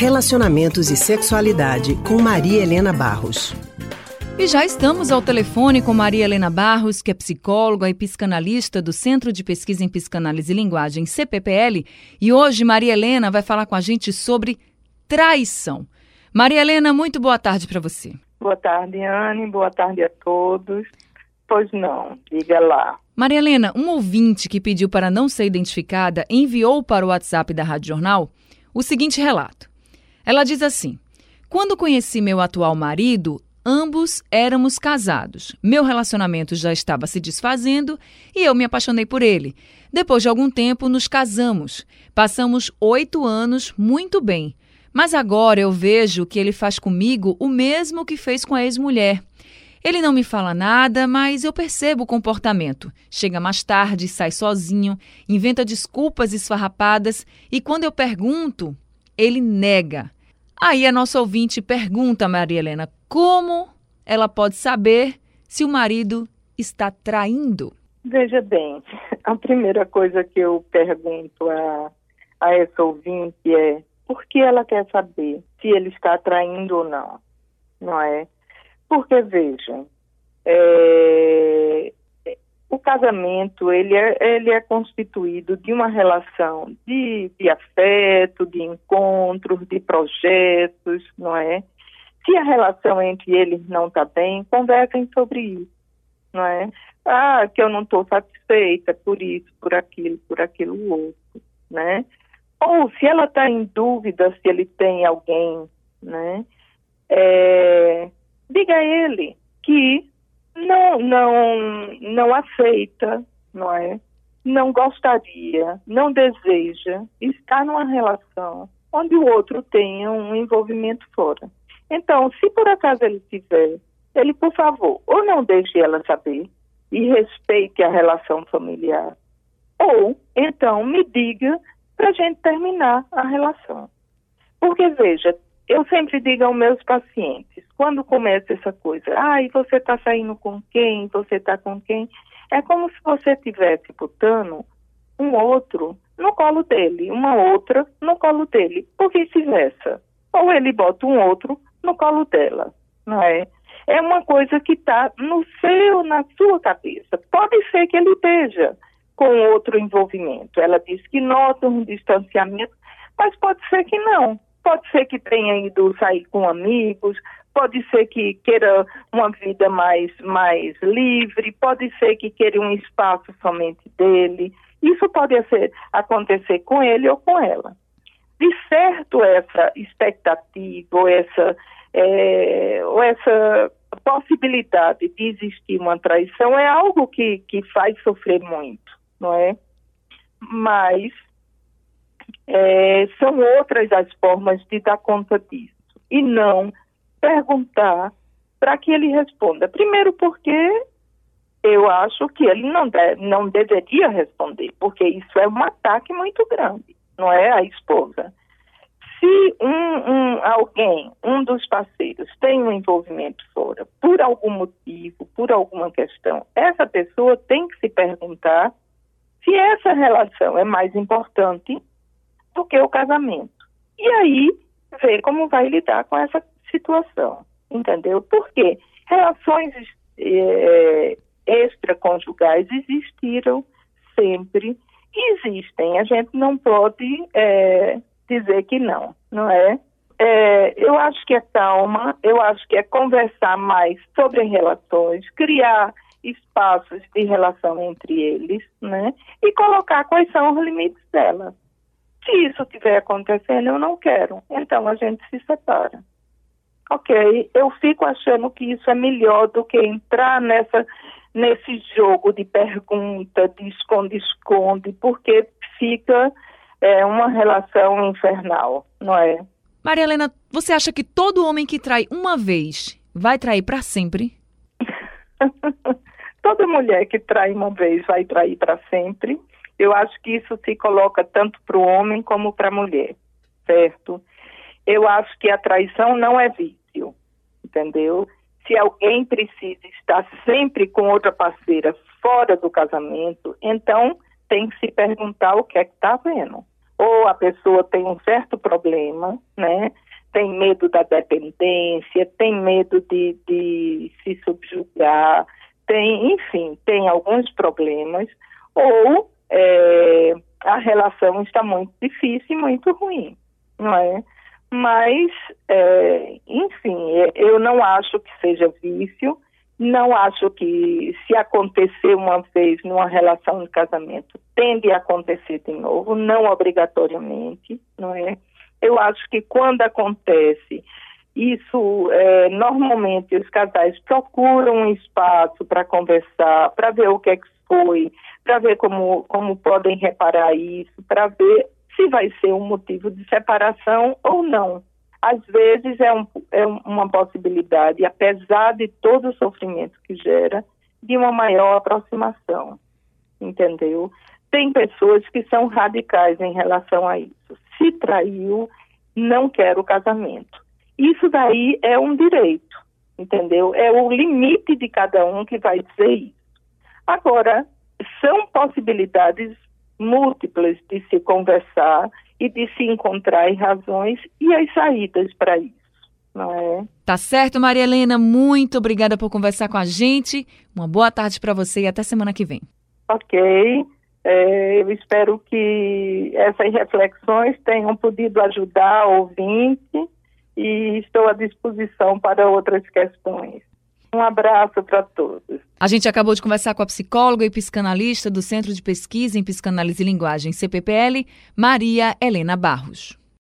Relacionamentos e Sexualidade, com Maria Helena Barros. E já estamos ao telefone com Maria Helena Barros, que é psicóloga e psicanalista do Centro de Pesquisa em Psicanálise e Linguagem, CPPL. E hoje Maria Helena vai falar com a gente sobre traição. Maria Helena, muito boa tarde para você. Boa tarde, Anne. Boa tarde a todos. Pois não, diga lá. Maria Helena, um ouvinte que pediu para não ser identificada enviou para o WhatsApp da Rádio Jornal o seguinte relato. Ela diz assim: Quando conheci meu atual marido, ambos éramos casados. Meu relacionamento já estava se desfazendo e eu me apaixonei por ele. Depois de algum tempo, nos casamos. Passamos oito anos muito bem. Mas agora eu vejo que ele faz comigo o mesmo que fez com a ex-mulher. Ele não me fala nada, mas eu percebo o comportamento. Chega mais tarde, sai sozinho, inventa desculpas esfarrapadas e quando eu pergunto, ele nega. Aí a nossa ouvinte pergunta Maria Helena como ela pode saber se o marido está traindo. Veja bem, a primeira coisa que eu pergunto a, a essa ouvinte é por que ela quer saber se ele está traindo ou não, não é? Porque, vejam, é, o casamento ele é, ele é constituído de uma relação de, de afeto, de encontros, de projetos, não é? Se a relação entre eles não está bem, conversem sobre isso, não é? Ah, que eu não estou satisfeita por isso, por aquilo, por aquilo outro, né? Ou se ela está em dúvida se ele tem alguém, né? É, diga a ele que não, não, não aceita, não é? Não gostaria, não deseja estar numa relação onde o outro tenha um envolvimento fora. Então, se por acaso ele tiver, ele, por favor, ou não deixe ela saber e respeite a relação familiar, ou então me diga para a gente terminar a relação. Porque, veja, eu sempre digo aos meus pacientes, quando começa essa coisa, ah, e você está saindo com quem? Você está com quem? É como se você tivesse botando um outro no colo dele, uma outra no colo dele, ou vice-versa. Ou ele bota um outro no colo dela, não é? É uma coisa que está no seu, na sua cabeça. Pode ser que ele esteja com outro envolvimento. Ela diz que nota um distanciamento, mas pode ser que não. Pode ser que tenha ido sair com amigos, pode ser que queira uma vida mais, mais livre, pode ser que queira um espaço somente dele. Isso pode ser, acontecer com ele ou com ela. De certo, essa expectativa ou essa, é, ou essa possibilidade de existir uma traição é algo que, que faz sofrer muito, não é? Mas é, são outras as formas de dar conta disso. E não perguntar para que ele responda. Primeiro, porque eu acho que ele não, deve, não deveria responder, porque isso é um ataque muito grande, não é a esposa. Se um, um, alguém, um dos parceiros, tem um envolvimento fora, por algum motivo, por alguma questão, essa pessoa tem que se perguntar se essa relação é mais importante do que o casamento. E aí ver como vai lidar com essa situação, entendeu? Porque relações é, extraconjugais existiram sempre, existem. A gente não pode é, dizer que não, não é? é? Eu acho que é calma, eu acho que é conversar mais sobre relações, criar espaços de relação entre eles, né? E colocar quais são os limites delas. Se isso estiver acontecendo, eu não quero. Então a gente se separa. Ok, eu fico achando que isso é melhor do que entrar nessa nesse jogo de pergunta, de esconde-esconde, porque fica é, uma relação infernal, não é? Maria Helena, você acha que todo homem que trai uma vez vai trair para sempre? Toda mulher que trai uma vez vai trair para sempre. Eu acho que isso se coloca tanto para o homem como para a mulher, certo? Eu acho que a traição não é vício, entendeu? Se alguém precisa estar sempre com outra parceira fora do casamento, então tem que se perguntar o que é que está vendo. ou a pessoa tem um certo problema, né? Tem medo da dependência, tem medo de, de se subjugar, tem, enfim, tem alguns problemas, ou é, a relação está muito difícil e muito ruim, não é? Mas, é, enfim, é, eu não acho que seja vício, não acho que se acontecer uma vez numa relação de casamento, tende a acontecer de novo, não obrigatoriamente, não é? Eu acho que quando acontece, isso é, normalmente os casais procuram um espaço para conversar, para ver o que é que foi, para ver como, como podem reparar isso, para ver se vai ser um motivo de separação ou não. Às vezes é, um, é uma possibilidade, apesar de todo o sofrimento que gera, de uma maior aproximação, entendeu? Tem pessoas que são radicais em relação a isso. Se traiu, não quer o casamento. Isso daí é um direito, entendeu? É o limite de cada um que vai dizer isso. Agora, são possibilidades múltiplas de se conversar e de se encontrar razões e as saídas para isso. Não é? Tá certo, Maria Helena. Muito obrigada por conversar com a gente. Uma boa tarde para você e até semana que vem. Ok. É, eu espero que essas reflexões tenham podido ajudar o ouvinte e estou à disposição para outras questões. Um abraço para todos. A gente acabou de conversar com a psicóloga e psicanalista do Centro de Pesquisa em Psicanálise e Linguagem, CPPL, Maria Helena Barros.